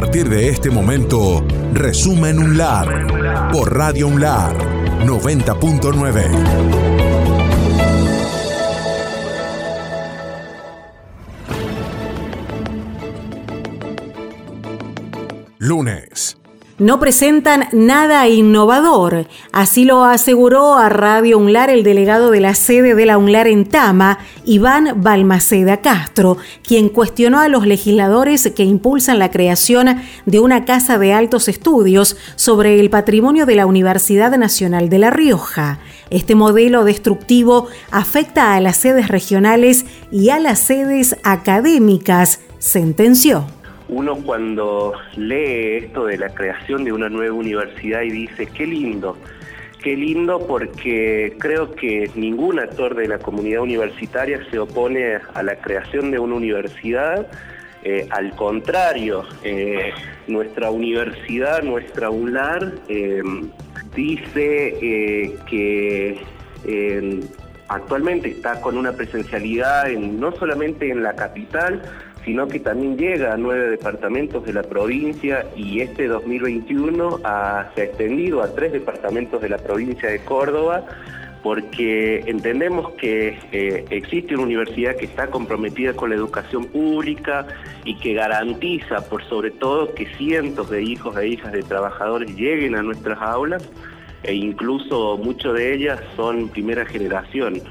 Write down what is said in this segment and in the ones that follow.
partir de este momento, Resumen UNLAR por Radio UNLAR 90.9. Lunes no presentan nada innovador. Así lo aseguró a Radio UNLAR el delegado de la sede de la UNLAR en Tama, Iván Balmaceda Castro, quien cuestionó a los legisladores que impulsan la creación de una casa de altos estudios sobre el patrimonio de la Universidad Nacional de La Rioja. Este modelo destructivo afecta a las sedes regionales y a las sedes académicas, sentenció uno cuando lee esto de la creación de una nueva universidad y dice, qué lindo, qué lindo porque creo que ningún actor de la comunidad universitaria se opone a la creación de una universidad. Eh, al contrario, eh, nuestra universidad, nuestra UNLAR, eh, dice que actualmente está con una presencialidad en, no solamente en la capital, sino que también llega a nueve departamentos de la provincia y este 2021 se ha extendido a tres departamentos de la provincia de Córdoba porque entendemos que eh, existe una universidad que está comprometida con la educación pública y que garantiza por sobre todo que cientos de hijos e hijas de trabajadores lleguen a nuestras aulas e incluso muchos de ellas son primera generación.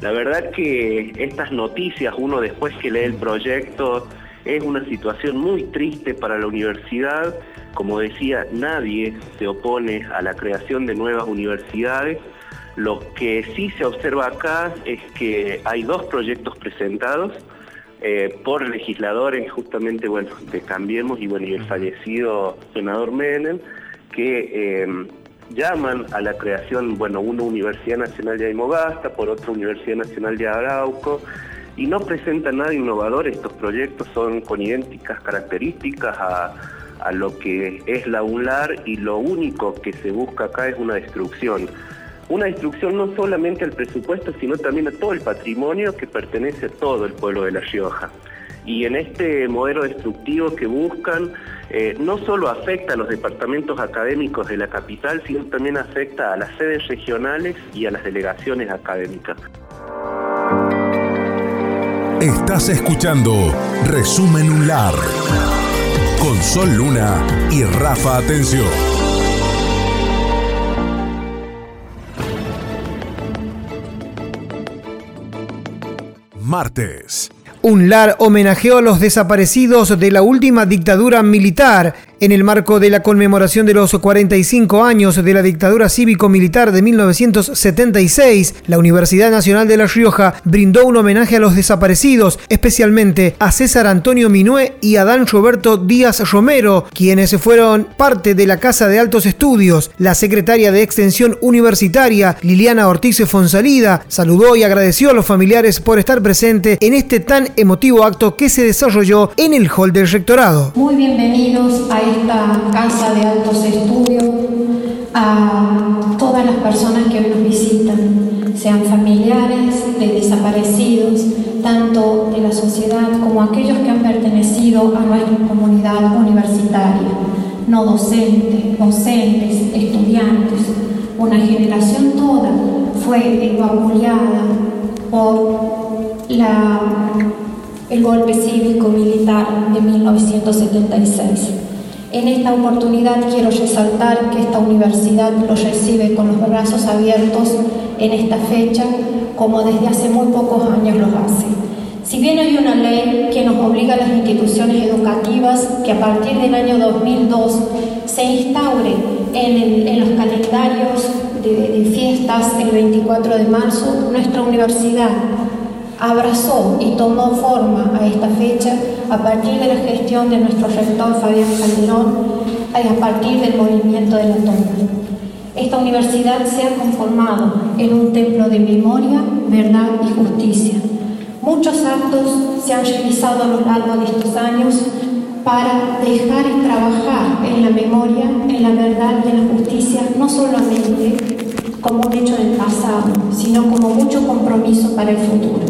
La verdad que estas noticias, uno después que lee el proyecto, es una situación muy triste para la universidad. Como decía, nadie se opone a la creación de nuevas universidades. Lo que sí se observa acá es que hay dos proyectos presentados eh, por legisladores justamente bueno, de Cambiemos y, bueno, y el fallecido senador Menem, que eh, llaman a la creación, bueno, una Universidad Nacional de Aymogasta, por otra Universidad Nacional de Arauco, y no presentan nada innovador, estos proyectos son con idénticas características a, a lo que es la UNLAR y lo único que se busca acá es una destrucción. Una destrucción no solamente al presupuesto, sino también a todo el patrimonio que pertenece a todo el pueblo de La Rioja y en este modelo destructivo que buscan eh, no solo afecta a los departamentos académicos de la capital, sino también afecta a las sedes regionales y a las delegaciones académicas. Estás escuchando Resumen UNLAR con Sol Luna y Rafa Atención. Martes. UNLAR homenajeó a los desaparecidos de la última dictadura militar en el marco de la conmemoración de los 45 años de la dictadura cívico-militar de 1976, la Universidad Nacional de La Rioja brindó un homenaje a los desaparecidos, especialmente a César Antonio Minué y a Dan Roberto Díaz Romero, quienes fueron parte de la Casa de Altos Estudios. La secretaria de Extensión Universitaria, Liliana Ortiz Fonsalida, saludó y agradeció a los familiares por estar presente en este tan emotivo acto que se desarrolló en el hall del rectorado. Muy bienvenidos a esta casa de altos estudios, a todas las personas que hoy nos visitan, sean familiares de desaparecidos, tanto de la sociedad como aquellos que han pertenecido a nuestra comunidad universitaria, no docentes, docentes, estudiantes, una generación toda fue evacuada por la, el golpe cívico-militar de 1976. En esta oportunidad quiero resaltar que esta universidad los recibe con los brazos abiertos en esta fecha, como desde hace muy pocos años los hace. Si bien hay una ley que nos obliga a las instituciones educativas que a partir del año 2002 se instaure en, los calendarios de, de fiestas el 24 de marzo, nuestra universidad abrazó y tomó forma a esta fecha a partir de la gestión de nuestro rector Fabián Calderón y a partir del movimiento de la toma. Esta universidad se ha conformado en un templo de memoria, verdad y justicia. Muchos actos se han realizado a lo largo de estos años para dejar y trabajar en la memoria, en la verdad y en la justicia, no solamente como un hecho del pasado, sino como mucho compromiso para el futuro.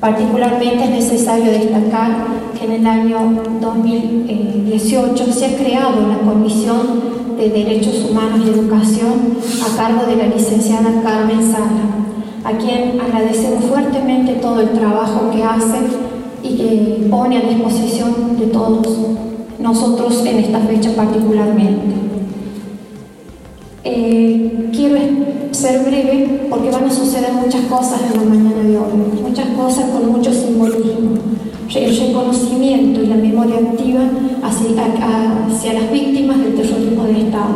Particularmente es necesario destacar que en el año 2018 se ha creado la Comisión de Derechos Humanos y Educación a cargo de la licenciada Carmen Sala, a quien agradecemos fuertemente todo el trabajo que hace y que pone a disposición de todos nosotros en esta fecha particularmente. Eh, quiero ser breve porque van a suceder muchas cosas en la mañana de hoy, muchas cosas con mucho simbolismo. El reconocimiento y la memoria activa hacia, hacia las víctimas del terrorismo del Estado,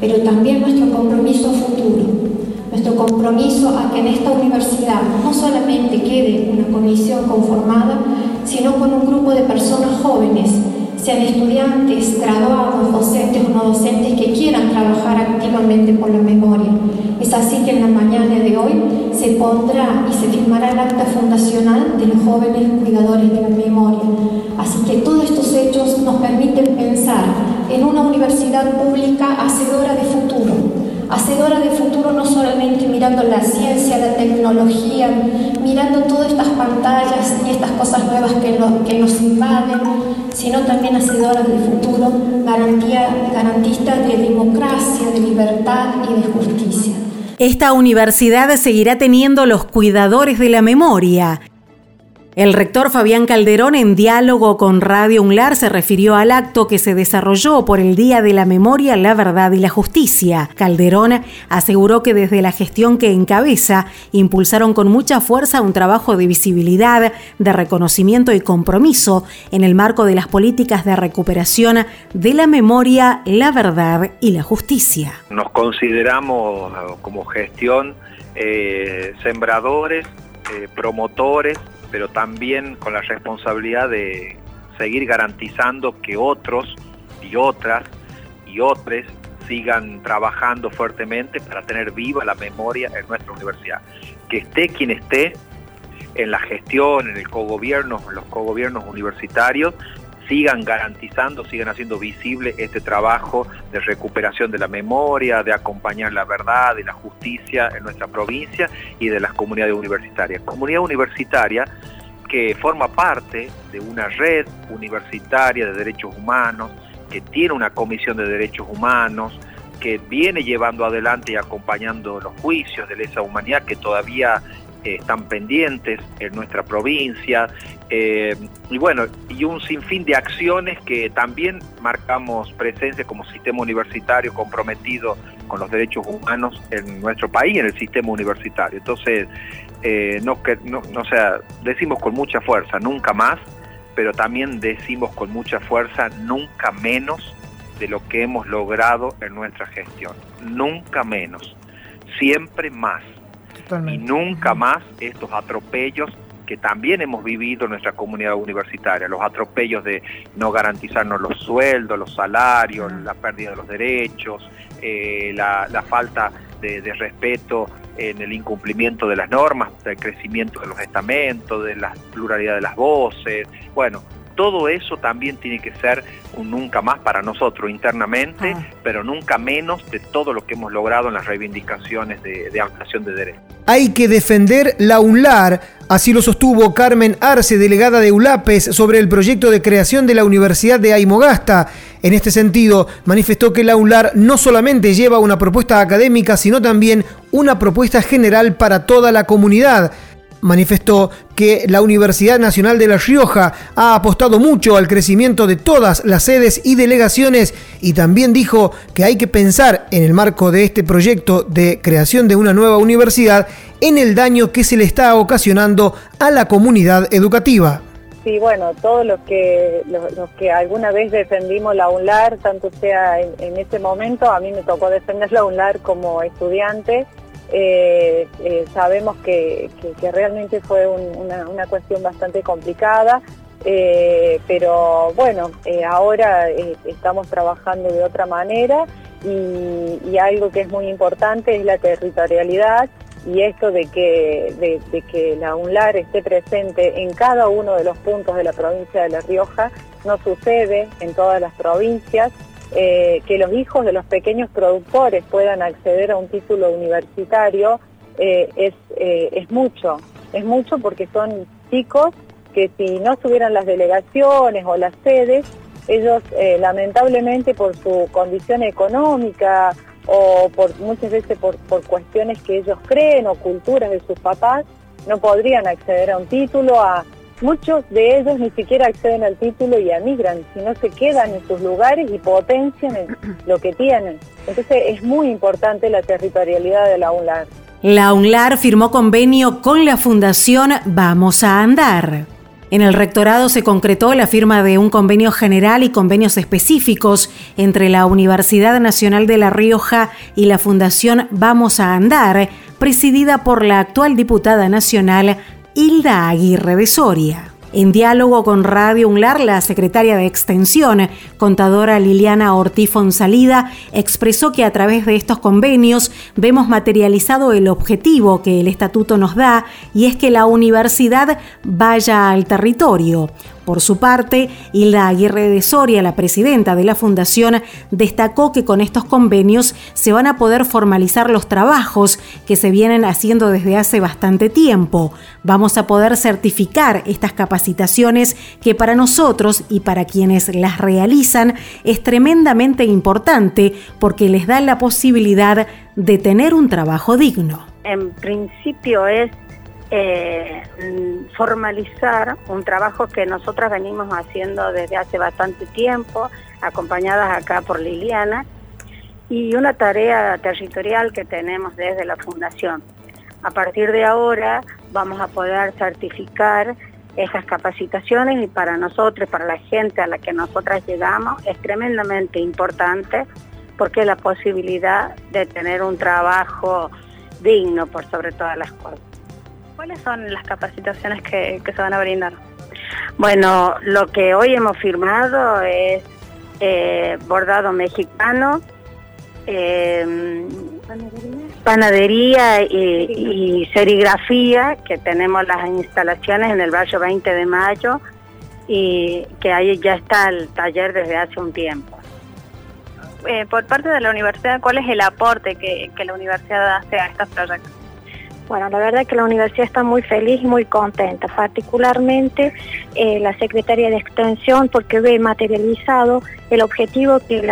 pero también nuestro compromiso futuro, nuestro compromiso a que en esta universidad no solamente quede una comisión conformada, sino con un grupo de personas jóvenes sean estudiantes, graduados, docentes o no docentes que quieran trabajar activamente por la memoria. Es así que en la mañana de hoy se pondrá y se firmará el acta fundacional de los jóvenes cuidadores de la memoria. Así que todos estos hechos nos permiten pensar en una universidad pública hacedora de futuro, hacedora de futuro no solamente mirando la ciencia, la tecnología, mirando todas estas pantallas y estas cosas nuevas que, que nos invaden, sino también hacedora de futuro, garantía, garantista de democracia, de libertad y de justicia. Esta universidad seguirá teniendo los cuidadores de la memoria el rector Fabián Calderón, en diálogo con Radio UNLAR, se refirió al acto que se desarrolló por el Día de la Memoria, la Verdad y la Justicia. Calderón aseguró que desde la gestión que encabeza impulsaron con mucha fuerza un trabajo de visibilidad, de reconocimiento y compromiso en el marco de las políticas de recuperación de la memoria, la verdad y la justicia. Nos consideramos como gestión eh, sembradores, eh, promotores pero también con la responsabilidad de seguir garantizando que otros y otras y otros sigan trabajando fuertemente para tener viva la memoria en nuestra universidad. Que esté quien esté en la gestión, en el cogobierno, en los cogobiernos universitarios, sigan garantizando, sigan haciendo visible este trabajo de recuperación de la memoria, de acompañar la verdad y la justicia en nuestra provincia y de las comunidades universitarias. Comunidad universitaria que forma parte de una red universitaria de derechos humanos, que tiene una comisión de derechos humanos, que viene llevando adelante y acompañando los juicios de lesa humanidad que todavía están pendientes en nuestra provincia, eh, y bueno, y un sinfín de acciones que también marcamos presencia como sistema universitario comprometido con los derechos humanos en nuestro país, en el sistema universitario. Entonces, eh, no, no, no, sea, decimos con mucha fuerza, nunca más, pero también decimos con mucha fuerza, nunca menos de lo que hemos logrado en nuestra gestión. Nunca menos, siempre más. Y nunca más estos atropellos que también hemos vivido en nuestra comunidad universitaria, los atropellos de no garantizarnos los sueldos, los salarios, la pérdida de los derechos, eh, la, falta de, de, respeto en el incumplimiento de las normas, del crecimiento de los estamentos, de la pluralidad de las voces, bueno, todo eso también tiene que ser un nunca más para nosotros internamente, ah. pero nunca menos de todo lo que hemos logrado en las reivindicaciones de, de ampliación de derechos. Hay que defender la UNLAR, así lo sostuvo Carmen Arce, delegada de ULAPES, sobre el proyecto de creación de la Universidad de Aymogasta. En este sentido, manifestó que la UNLAR no solamente lleva una propuesta académica, sino también una propuesta general para toda la comunidad manifestó que la Universidad Nacional de La Rioja ha apostado mucho al crecimiento de todas las sedes y delegaciones y también dijo que hay que pensar en el marco de este proyecto de creación de una nueva universidad en el daño que se le está ocasionando a la comunidad educativa. Sí, bueno, todos los que los, que alguna vez defendimos la UNLAR, tanto sea en, en ese momento, a mí me tocó defender la UNLAR como estudiante, eh, eh, sabemos que, realmente fue una, cuestión bastante complicada, eh, pero bueno, ahora estamos trabajando de otra manera y, algo que es muy importante es la territorialidad y esto de que, de que la UNLAR esté presente en cada uno de los puntos de la provincia de La Rioja. No sucede en todas las provincias eh, que los hijos de los pequeños productores puedan acceder a un título universitario eh, es, eh, es mucho, es mucho porque son chicos que si no tuvieran las delegaciones o las sedes, ellos lamentablemente por su condición económica o por muchas veces por, por cuestiones que ellos creen o culturas de sus papás, no podrían acceder a un título, a muchos de ellos ni siquiera acceden al título y emigran, sino se quedan en sus lugares y potencian lo que tienen. Entonces es muy importante la territorialidad de la UNLAR. La UNLAR firmó convenio con la Fundación Vamos a Andar. En el rectorado se concretó la firma de un convenio general y convenios específicos entre la Universidad Nacional de La Rioja y la Fundación Vamos a Andar, presidida por la actual diputada nacional Hilda Aguirre de Soria. En diálogo con Radio UNLAR, la secretaria de Extensión, contadora Liliana Ortiz Fonsalida, expresó que a través de estos convenios vemos materializado el objetivo que el estatuto nos da y es que la universidad vaya al territorio. Por su parte, Hilda Aguirre de Soria, la presidenta de la Fundación, destacó que con estos convenios se van a poder formalizar los trabajos que se vienen haciendo desde hace bastante tiempo. Vamos a poder certificar estas capacitaciones que para nosotros y para quienes las realizan es tremendamente importante porque les da la posibilidad de tener un trabajo digno. En principio es eh, formalizar un trabajo que nosotras venimos haciendo desde hace bastante tiempo, acompañadas acá por Liliana, y una tarea territorial que tenemos desde la Fundación. A partir de ahora vamos a poder certificar esas capacitaciones y para nosotros, para la gente a la que nosotras llegamos, es tremendamente importante porque la posibilidad de tener un trabajo digno por sobre todas las cosas. ¿Cuáles son las capacitaciones que, se van a brindar? Bueno, lo que hoy hemos firmado es eh, bordado mexicano, em, panadería, y, serigrafía, que tenemos las instalaciones en el barrio 20 de mayo y que ahí ya está el taller desde hace un tiempo. Eh, por parte de la universidad, ¿cuál es el aporte que, que la universidad hace a estos proyectos? Bueno, la verdad es que la universidad está muy feliz y muy contenta, particularmente eh, la Secretaría de Extensión porque ve materializado el objetivo que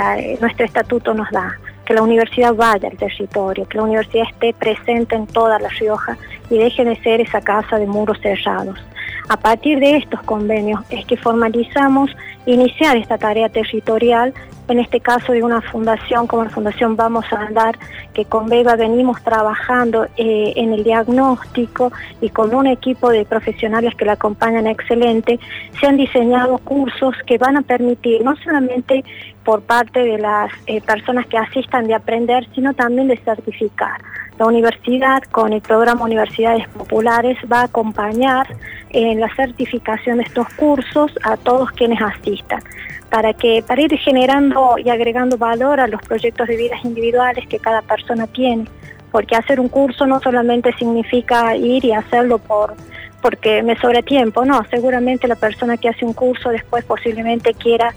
nuestro estatuto nos da, que la universidad vaya al territorio, que la universidad esté presente en toda La Rioja y deje de ser esa casa de muros cerrados. A partir de estos convenios es que formalizamos iniciar esta tarea territorial en este caso de una fundación como la Fundación Vamos a Andar, que con Beba venimos trabajando eh, en el diagnóstico y con un equipo de profesionales que la acompañan excelente, se han diseñado cursos que van a permitir no solamente por parte de las eh, personas que asistan de aprender, sino también de certificar. La universidad, con el programa Universidades Populares, va a acompañar en la certificación de estos cursos a todos quienes asistan para que para ir generando y agregando valor a los proyectos de vidas individuales que cada persona tiene, porque hacer un curso no solamente significa ir y hacerlo por porque me sobra tiempo, no, seguramente la persona que hace un curso después posiblemente quiera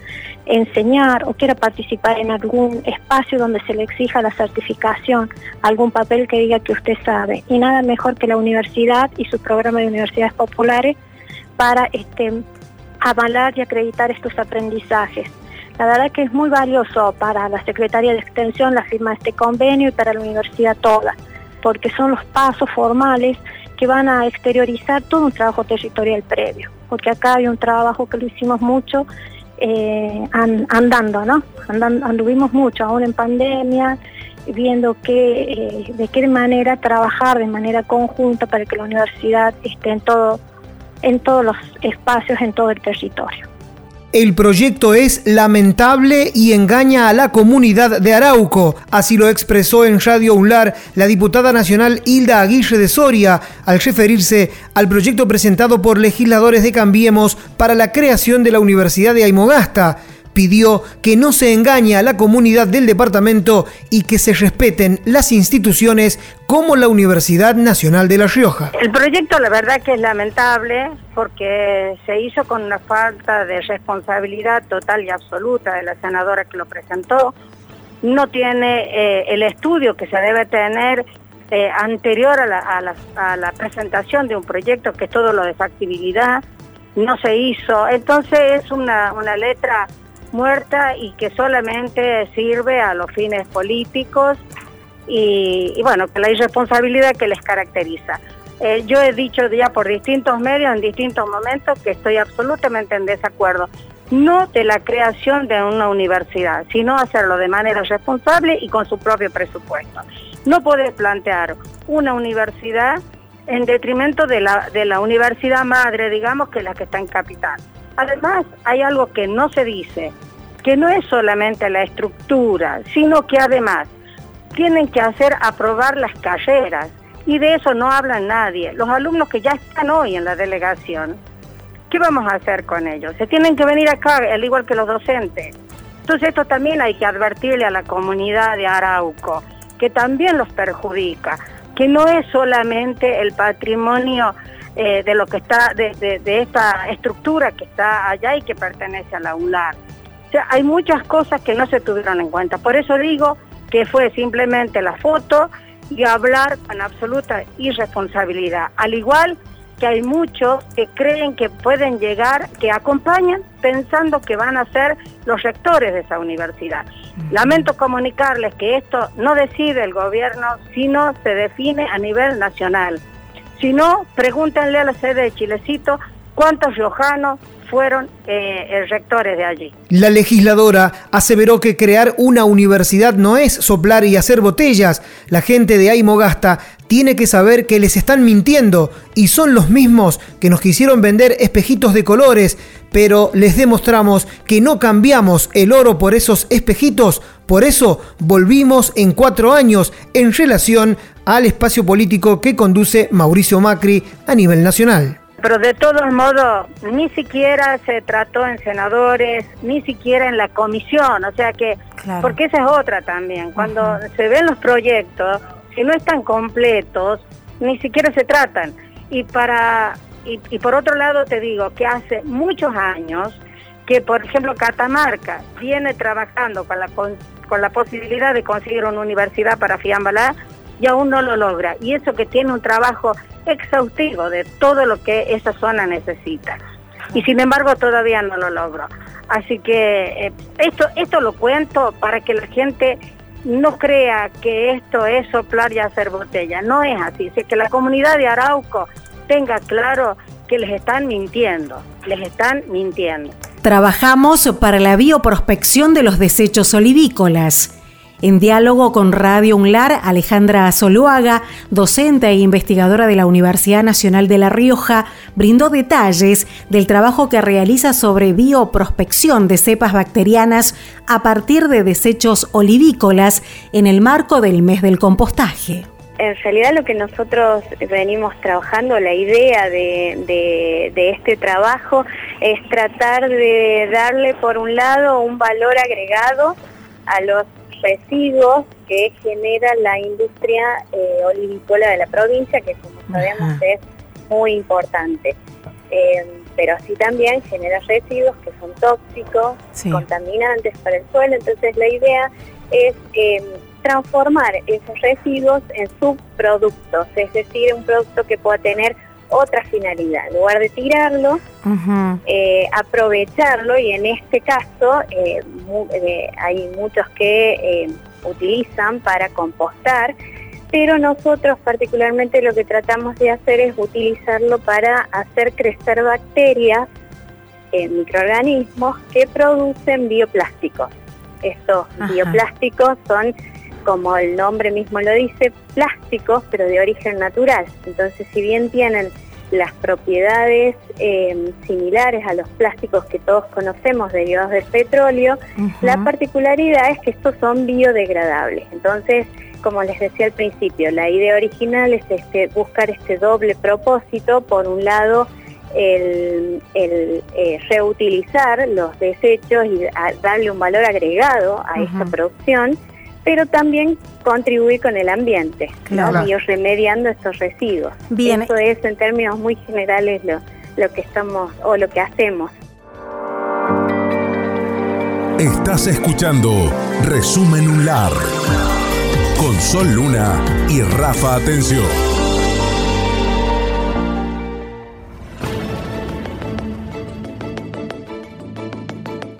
enseñar o quiera participar en algún espacio donde se le exija la certificación, algún papel que diga que usted sabe. Y nada mejor que la universidad y su programa de universidades populares para este avalar y acreditar estos aprendizajes. La verdad que es muy valioso para la Secretaría de Extensión la firma de este convenio y para la universidad toda, porque son los pasos formales que van a exteriorizar todo un trabajo territorial previo, porque acá hay un trabajo que lo hicimos mucho eh, andando, ¿no? anduvimos mucho, aún en pandemia, viendo que, eh, de qué manera trabajar de manera conjunta para que la universidad esté en todo en todos los espacios, en todo el territorio. El proyecto es lamentable y engaña a la comunidad de Arauco. Así lo expresó en Radio UNLAR la diputada nacional Hilda Aguirre de Soria al referirse al proyecto presentado por legisladores de Cambiemos para la creación de la Universidad de Aymogasta pidió que no se engañe a la comunidad del departamento y que se respeten las instituciones como la Universidad Nacional de La Rioja. El proyecto la verdad que es lamentable porque se hizo con una falta de responsabilidad total y absoluta de la senadora que lo presentó. No tiene eh, el estudio que se debe tener eh, anterior a la, a la presentación de un proyecto que es todo lo de factibilidad, no se hizo. Entonces es una, una letra muerta y que solamente sirve a los fines políticos y, bueno, que la irresponsabilidad que les caracteriza. Eh, yo he dicho ya por distintos medios, en distintos momentos, que estoy absolutamente en desacuerdo, no de la creación de una universidad, sino hacerlo de manera responsable y con su propio presupuesto. No puede plantear una universidad en detrimento de la, de la universidad madre, digamos, que es la que está en capital. Además, hay algo que no se dice, que no es solamente la estructura, sino que además tienen que hacer aprobar las carreras y de eso no habla nadie. Los alumnos que ya están hoy en la delegación, ¿qué vamos a hacer con ellos? Se tienen que venir acá, al igual que los docentes. Entonces esto también hay que advertirle a la comunidad de Arauco, que también los perjudica que no es solamente el patrimonio eh, de lo que está, de, esta estructura que está allá y que pertenece a la UNLAR. O sea, hay muchas cosas que no se tuvieron en cuenta. Por eso digo que fue simplemente la foto y hablar con absoluta irresponsabilidad. Al igual que hay muchos que creen que pueden llegar, que acompañan pensando que van a ser los rectores de esa universidad. Lamento comunicarles que esto no decide el gobierno, sino se define a nivel nacional. Si no, pregúntenle a la sede de Chilecito cuántos riojanos fueron eh, rectores de allí. La legisladora aseveró que crear una universidad no es soplar y hacer botellas. La gente de Aymogasta tiene que saber que les están mintiendo y son los mismos que nos quisieron vender espejitos de colores, pero les demostramos que no cambiamos el oro por esos espejitos, por eso volvimos en cuatro años en relación al espacio político que conduce Mauricio Macri a nivel nacional. Pero de todos modos, ni siquiera se trató en senadores, ni siquiera en la comisión, o sea que, porque esa es otra también, cuando se ven los proyectos, si no están completos, ni siquiera se tratan. Y, para, y, por otro lado te digo que hace muchos años que, por ejemplo, Catamarca viene trabajando con la, con la posibilidad de conseguir una universidad para Fiambalá y aún no lo logra. Y eso que tiene un trabajo exhaustivo de todo lo que esa zona necesita. Y sin embargo todavía no lo logro. Así que eh, esto, esto lo cuento para que la gente no crea que esto es soplar y hacer botella. No es así. Es que la comunidad de Arauco tenga claro que les están mintiendo. Les están mintiendo. Trabajamos para la bioprospección de los desechos olivícolas en diálogo con Radio UNLAR, Alejandra Zoluaga, docente e investigadora de la Universidad Nacional de La Rioja, brindó detalles del trabajo que realiza sobre bioprospección de cepas bacterianas a partir de desechos olivícolas en el marco del mes del compostaje. En realidad lo que nosotros venimos trabajando, la idea de, de, este trabajo es tratar de darle por un lado un valor agregado a los residuos que genera la industria eh, olivícola de la provincia, que como sabemos es muy importante. Eh, pero así también genera residuos que son tóxicos, contaminantes para el suelo. Entonces la idea es eh, transformar esos residuos en subproductos, es decir, un producto que pueda tener otra finalidad. En lugar de tirarlo, eh, aprovecharlo y en este caso eh, eh, hay muchos que utilizan para compostar, pero nosotros particularmente lo que tratamos de hacer es utilizarlo para hacer crecer bacterias, microorganismos que producen bioplásticos. Estos bioplásticos son como el nombre mismo lo dice, plásticos, pero de origen natural. Entonces, si bien tienen las propiedades eh, similares a los plásticos que todos conocemos derivados del petróleo, la particularidad es que estos son biodegradables. Entonces, como les decía al principio, la idea original es este, buscar este doble propósito, por un lado, el, eh, reutilizar los desechos y darle un valor agregado a esta producción, pero también contribuir con el ambiente y remediando estos residuos. Bien. Eso es en términos muy generales lo, lo que estamos o lo que hacemos. Estás escuchando Resumen UNLAR. con Sol Luna y Rafa Atención.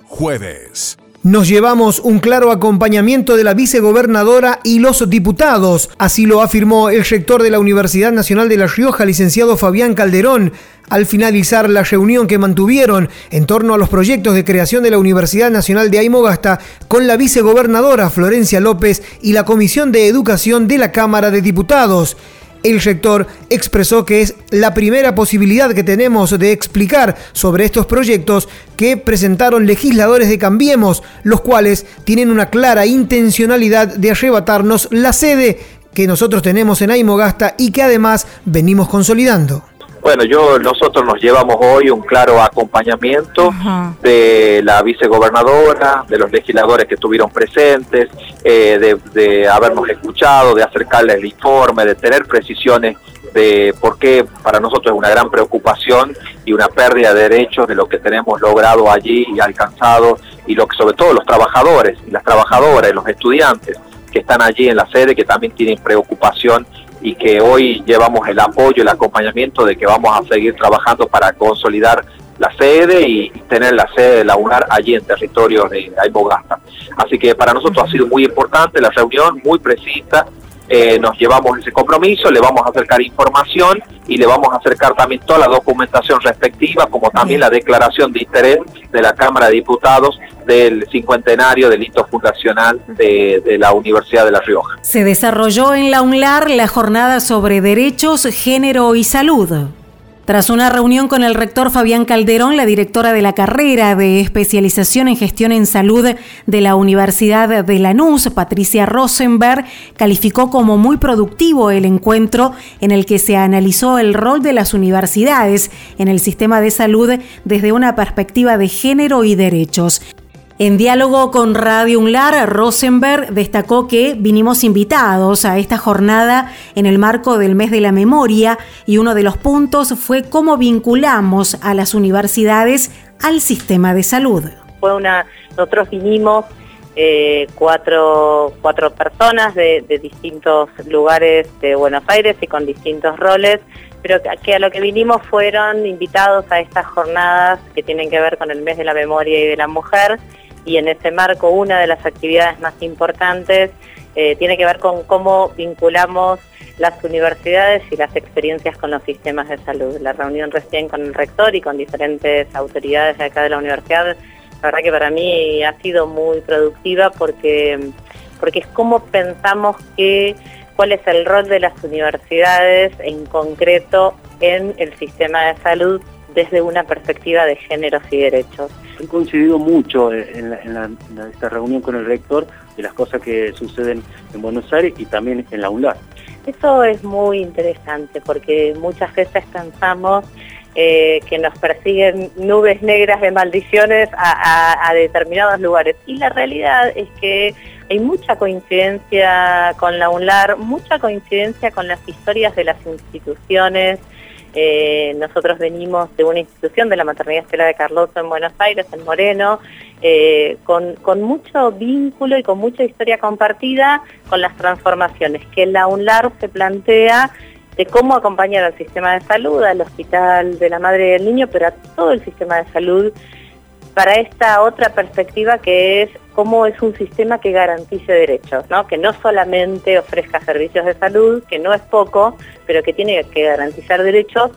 Jueves. Nos llevamos un claro acompañamiento de la vicegobernadora y los diputados, así lo afirmó el rector de la Universidad Nacional de La Rioja, licenciado Fabián Calderón, al finalizar la reunión que mantuvieron en torno a los proyectos de creación de la Universidad Nacional de Aymogasta con la vicegobernadora Florencia López y la Comisión de Educación de la Cámara de Diputados. El rector expresó que es la primera posibilidad que tenemos de explicar sobre estos proyectos que presentaron legisladores de Cambiemos, los cuales tienen una clara intencionalidad de arrebatarnos la sede que nosotros tenemos en Aymogasta y que además venimos consolidando. Bueno, yo nosotros nos llevamos hoy un claro acompañamiento de la vicegobernadora, de los legisladores que estuvieron presentes, eh, de, habernos escuchado, de acercarles el informe, de tener precisiones de por qué para nosotros es una gran preocupación y una pérdida de derechos de lo que tenemos logrado allí y alcanzado y lo que sobre todo los trabajadores y las trabajadoras y los estudiantes que están allí en la sede que también tienen preocupación y que hoy llevamos el apoyo, el acompañamiento de que vamos a seguir trabajando para consolidar la sede y tener la sede de la UNAR allí en territorio de Aymogasta. Así que para nosotros ha sido muy importante la reunión, muy precisa, eh, nos llevamos ese compromiso, le vamos a acercar información y le vamos a acercar también toda la documentación respectiva, como también la declaración de interés de la Cámara de Diputados del cincuentenario del hito fundacional de, de, la Universidad de La Rioja. Se desarrolló en la UNLAR la jornada sobre derechos, género y salud. Tras una reunión con el rector Fabián Calderón, la directora de la carrera de especialización en gestión en salud de la Universidad de Lanús, Patricia Rosenberg, calificó como muy productivo el encuentro en el que se analizó el rol de las universidades en el sistema de salud desde una perspectiva de género y derechos. En diálogo con Radio Unlar, Rosenberg destacó que vinimos invitados a esta jornada en el marco del mes de la memoria y uno de los puntos fue cómo vinculamos a las universidades al sistema de salud. Fue una, nosotros vinimos eh, cuatro, cuatro personas de, distintos lugares de Buenos Aires y con distintos roles pero que a lo que vinimos fueron invitados a estas jornadas que tienen que ver con el mes de la memoria y de la mujer y en ese marco una de las actividades más importantes eh, tiene que ver con cómo vinculamos las universidades y las experiencias con los sistemas de salud. La reunión recién con el rector y con diferentes autoridades de acá de la universidad, la verdad que para mí ha sido muy productiva porque, porque es cómo pensamos que cuál es el rol de las universidades en concreto en el sistema de salud desde una perspectiva de géneros y derechos. He coincidido mucho en, esta reunión con el rector de las cosas que suceden en Buenos Aires y también en la UNLAR. Eso es muy interesante porque muchas veces pensamos eh, que nos persiguen nubes negras de maldiciones a, determinados lugares. Y la realidad es que hay mucha coincidencia con la UNLAR, mucha coincidencia con las historias de las instituciones, eh, nosotros venimos de una institución de la Maternidad Estela de Carlotto en Buenos Aires, en Moreno, eh, con, mucho vínculo y con mucha historia compartida con las transformaciones que la UNLAR se plantea de cómo acompañar al sistema de salud, al hospital de la madre y del niño, pero a todo el sistema de salud para esta otra perspectiva que es cómo es un sistema que garantice derechos, ¿no? que no solamente ofrezca servicios de salud, que no es poco, pero que tiene que garantizar derechos,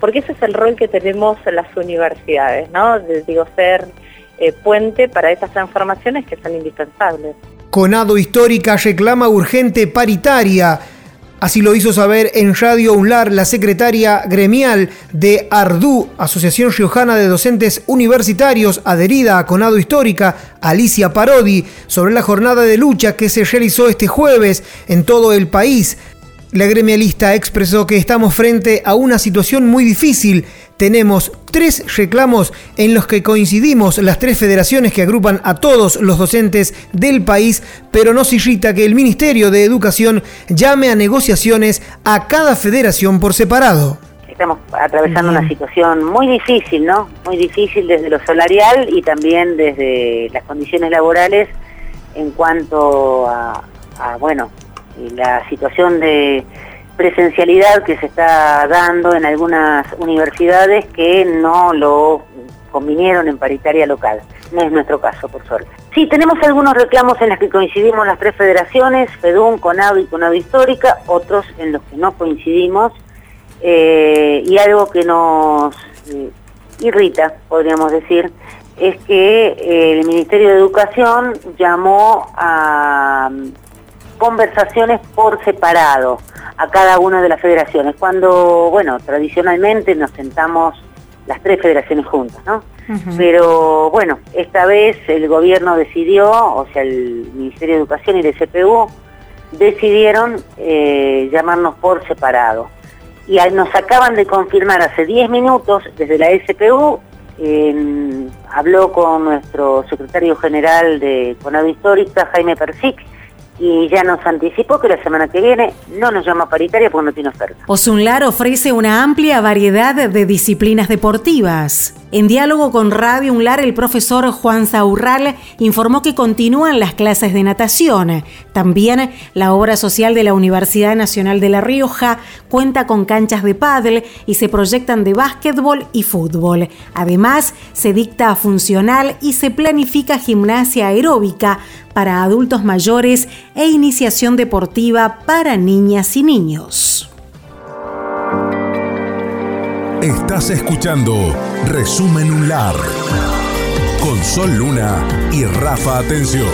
porque ese es el rol que tenemos en las universidades, ¿no? digo, ser eh, puente para estas transformaciones que son indispensables. Conado Histórica reclama urgente paritaria Así lo hizo saber en Radio UNLAR la secretaria gremial de ARDU, Asociación Riojana de Docentes Universitarios, adherida a Conado Histórica, Alicia Parodi, sobre la jornada de lucha que se realizó este jueves en todo el país. La gremialista expresó que estamos frente a una situación muy difícil. Tenemos tres reclamos en los que coincidimos las tres federaciones que agrupan a todos los docentes del país, pero nos irrita que el Ministerio de Educación llame a negociaciones a cada federación por separado. Estamos atravesando una situación muy difícil, ¿no? Muy difícil desde lo salarial y también desde las condiciones laborales en cuanto a, a bueno, la situación de presencialidad que se está dando en algunas universidades que no lo convinieron en paritaria local. No es nuestro caso, por suerte. Sí, tenemos algunos reclamos en los que coincidimos las tres federaciones, FEDUN, CONAVI y CONAVI Histórica, otros en los que no coincidimos, eh, y algo que nos eh, irrita, podríamos decir, es que eh, el Ministerio de Educación llamó a conversaciones por separado a cada una de las federaciones, cuando, bueno, tradicionalmente nos sentamos las tres federaciones juntas, ¿no? Pero bueno, esta vez el gobierno decidió, o sea, el Ministerio de Educación y el CPU decidieron eh, llamarnos por separado. Y nos acaban de confirmar hace 10 minutos desde la SPU, habló con nuestro secretario general de Conado Histórica, Jaime Persic, y ya nos anticipó que la semana que viene no nos llama paritaria porque no tiene oferta. Osunlar ofrece una amplia variedad de disciplinas deportivas. En diálogo con Radio Unlar, el profesor Juan Zaurral informó que continúan las clases de natación. También la obra social de la Universidad Nacional de La Rioja cuenta con canchas de pádel y se proyectan de básquetbol y fútbol. Además, se dicta funcional y se planifica gimnasia aeróbica para adultos mayores e iniciación deportiva para niñas y niños. Estás escuchando Resumen UNLAR con Sol Luna y Rafa Atención.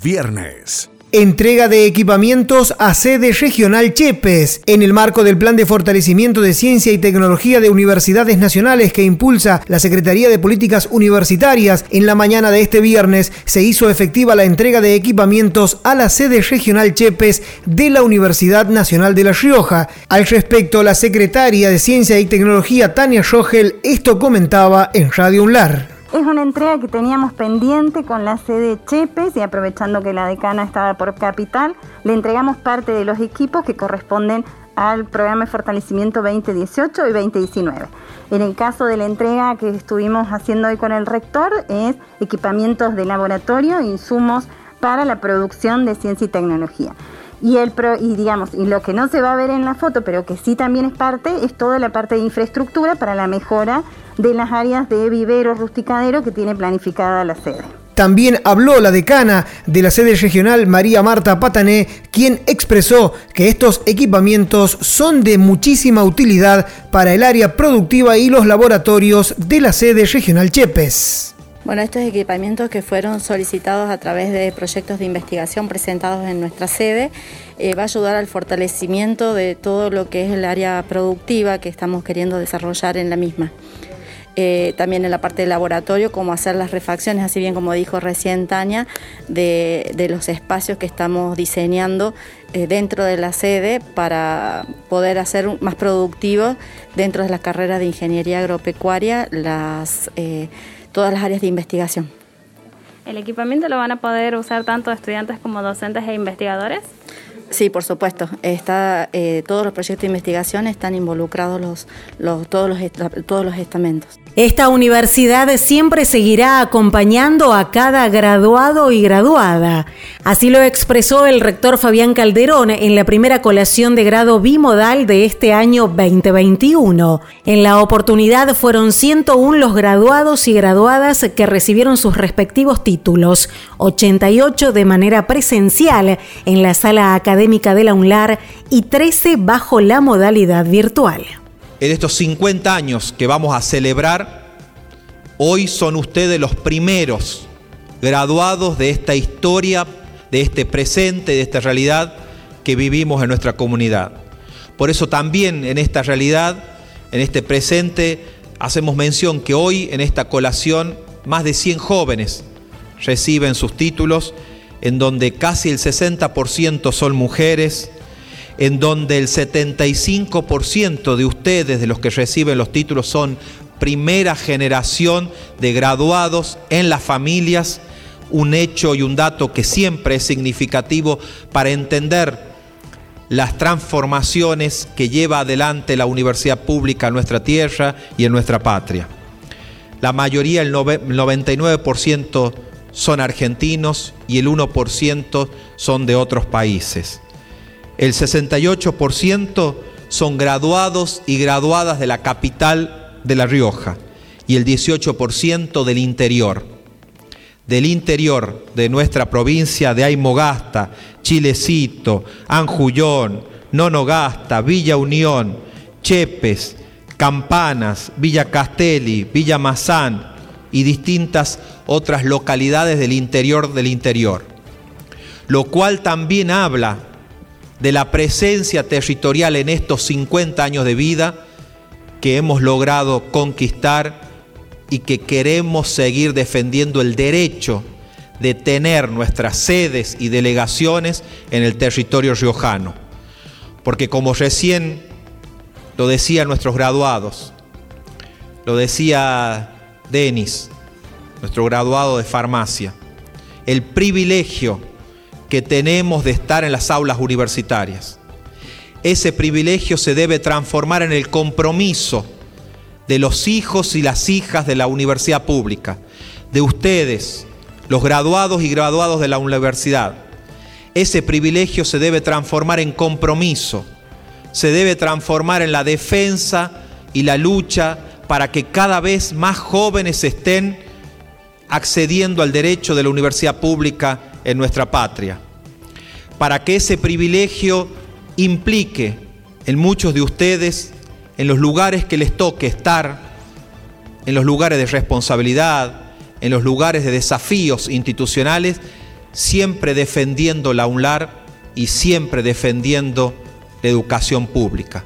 Viernes Entrega de equipamientos a sede regional Chepes en el marco del Plan de Fortalecimiento de Ciencia y Tecnología de Universidades Nacionales que impulsa la Secretaría de Políticas Universitarias. En la mañana de este viernes se hizo efectiva la entrega de equipamientos a la sede regional Chepes de la Universidad Nacional de La Rioja. Al respecto, la secretaria de Ciencia y Tecnología Tania Rogel esto comentaba en Radio Unlar. Es una entrega que teníamos pendiente con la sede Chepes y aprovechando que la decana estaba por capital, le entregamos parte de los equipos que corresponden al programa de fortalecimiento 2018 y 2019. En el caso de la entrega que estuvimos haciendo hoy con el rector es equipamientos de laboratorio insumos para la producción de ciencia y tecnología. Y, el y digamos, y lo que no se va a ver en la foto, pero que sí también es parte, es toda la parte de infraestructura para la mejora de las áreas de vivero rusticadero que tiene planificada la sede. También habló la decana de la sede regional María Marta Patané, quien expresó que estos equipamientos son de muchísima utilidad para el área productiva y los laboratorios de la sede regional Chepes. Bueno, estos equipamientos que fueron solicitados a través de proyectos de investigación presentados en nuestra sede eh, va a ayudar al fortalecimiento de todo lo que es el área productiva que estamos queriendo desarrollar en la misma. Eh, también en la parte del laboratorio, cómo hacer las refacciones, así bien como dijo recién Tania, de, los espacios que estamos diseñando eh, dentro de la sede para poder hacer más productivos dentro de las carreras de ingeniería agropecuaria las todas las áreas de investigación. ¿El equipamiento lo van a poder usar tanto estudiantes como docentes e investigadores? Sí, por supuesto. Está, eh, todos los proyectos de investigación están involucrados los, los, todos, los, todos los estamentos. Esta universidad siempre seguirá acompañando a cada graduado y graduada. Así lo expresó el rector Fabián Calderón en la primera colación de grado bimodal de este año 2021. En la oportunidad fueron 101 los graduados y graduadas que recibieron sus respectivos títulos, 88 de manera presencial en la sala académica de la UNLAR y 13 bajo la modalidad virtual en estos 50 años que vamos a celebrar, hoy son ustedes los primeros graduados de esta historia, de este presente, de esta realidad que vivimos en nuestra comunidad. Por eso también en esta realidad, en este presente, hacemos mención que hoy en esta colación más de 100 jóvenes reciben sus títulos, en donde casi el 60% son mujeres, en donde el 75% de ustedes, de los que reciben los títulos, son primera generación de graduados en las familias, un hecho y un dato que siempre es significativo para entender las transformaciones que lleva adelante la universidad pública en nuestra tierra y en nuestra patria. La mayoría, el 99%, son argentinos y el 1% son de otros países. El 68% son graduados y graduadas de la capital de La Rioja y el 18% del interior. Del interior de nuestra provincia de Aymogasta, Chilecito, Anjullón, Nonogasta, Villa Unión, Chepes, Campanas, Villa Castelli, Villa Mazán y distintas otras localidades del interior del interior. Lo cual también habla de la presencia territorial en estos 50 años de vida que hemos logrado conquistar y que queremos seguir defendiendo el derecho de tener nuestras sedes y delegaciones en el territorio riojano. Porque como recién lo decían nuestros graduados, lo decía Denis, nuestro graduado de farmacia, el privilegio que tenemos de estar en las aulas universitarias. Ese privilegio se debe transformar en el compromiso de los hijos y las hijas de la universidad pública, de ustedes, los graduados y graduados de la universidad. Ese privilegio se debe transformar en compromiso, se debe transformar en la defensa y la lucha para que cada vez más jóvenes estén accediendo al derecho de la universidad pública en nuestra patria. Para que ese privilegio implique en muchos de ustedes, en los lugares que les toque estar, en los lugares de responsabilidad, en los lugares de desafíos institucionales, siempre defendiendo la UNLAR y siempre defendiendo la educación pública.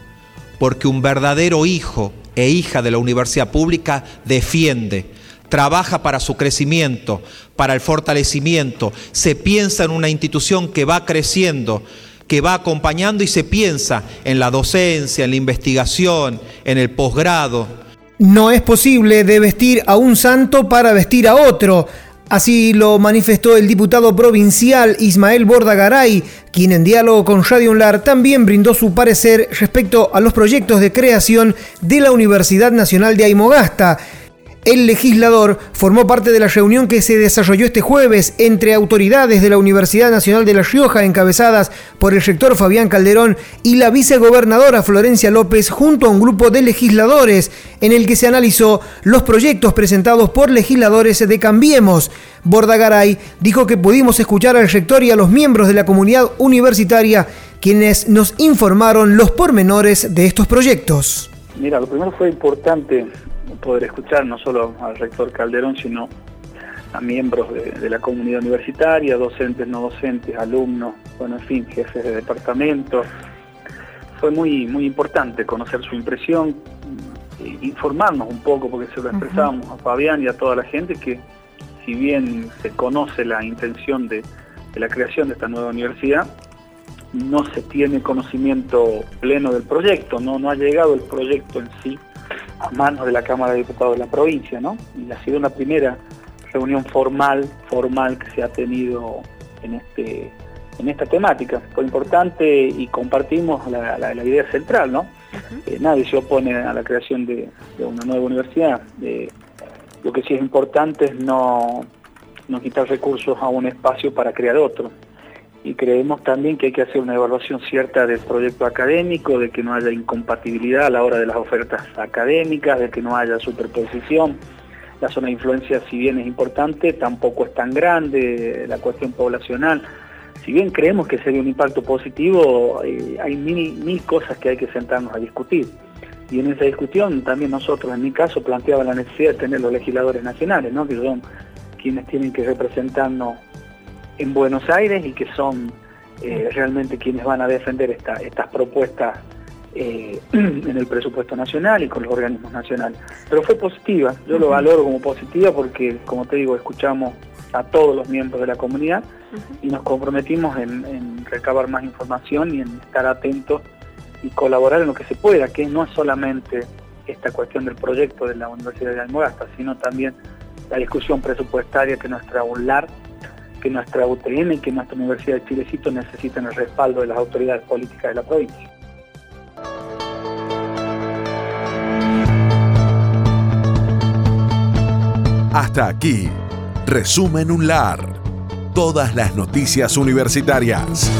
Porque un verdadero hijo e hija de la universidad pública defiende, trabaja para su crecimiento, para el fortalecimiento, se piensa en una institución que va creciendo, que va acompañando y se piensa en la docencia, en la investigación, en el posgrado, no es posible de vestir a un santo para vestir a otro. Así lo manifestó el diputado provincial Ismael Bordagaray, quien en diálogo con Radio Unlar también brindó su parecer respecto a los proyectos de creación de la Universidad Nacional de Aymogasta el legislador formó parte de la reunión que se desarrolló este jueves entre autoridades de la Universidad Nacional de La Rioja, encabezadas por el rector Fabián Calderón y la vicegobernadora Florencia López, junto a un grupo de legisladores, en el que se analizó los proyectos presentados por legisladores de Cambiemos. Bordagaray dijo que pudimos escuchar al rector y a los miembros de la comunidad universitaria, quienes nos informaron los pormenores de estos proyectos. Mira, lo primero fue importante poder escuchar no solo al rector Calderón, sino a miembros de, la comunidad universitaria, docentes, no docentes, alumnos, bueno, en fin, jefes de departamento. Fue muy, muy importante conocer su impresión, informarnos un poco, porque se lo expresábamos a Fabián y a toda la gente, que si bien se conoce la intención de, de la creación de esta nueva universidad, no se tiene conocimiento pleno del proyecto, no, no ha llegado el proyecto en sí a manos de la Cámara de Diputados de la provincia, ¿no? Y ha sido una primera reunión formal, formal que se ha tenido en este en esta temática. Fue importante y compartimos la, idea central, ¿no? Eh, nadie se opone a la creación de, una nueva universidad. lo que sí es importante es no, no quitar recursos a un espacio para crear otro y creemos también que hay que hacer una evaluación cierta del proyecto académico, de que no haya incompatibilidad a la hora de las ofertas académicas, de que no haya superposición. La zona de influencia, si bien es importante, tampoco es tan grande, la cuestión poblacional. Si bien creemos que sería un impacto positivo, eh, hay mil, mil cosas que hay que sentarnos a discutir. Y en esa discusión también nosotros, en mi caso, planteaba la necesidad de tener los legisladores nacionales, ¿no? que son quienes tienen que representarnos en Buenos Aires y que son eh, realmente quienes van a defender estas propuestas eh, en el presupuesto nacional y con los organismos nacionales. Pero fue positiva, yo lo valoro como positiva porque, como te digo, escuchamos a todos los miembros de la comunidad y nos comprometimos en, recabar más información y en estar atentos y colaborar en lo que se pueda, que no es solamente esta cuestión del proyecto de la Universidad de Almogasta, sino también la discusión presupuestaria que nuestra UNLAR que nuestra UTN y que nuestra Universidad de Chilecito necesitan el respaldo de las autoridades políticas de la provincia. Hasta aquí, Resumen UNLAR. Todas las noticias universitarias.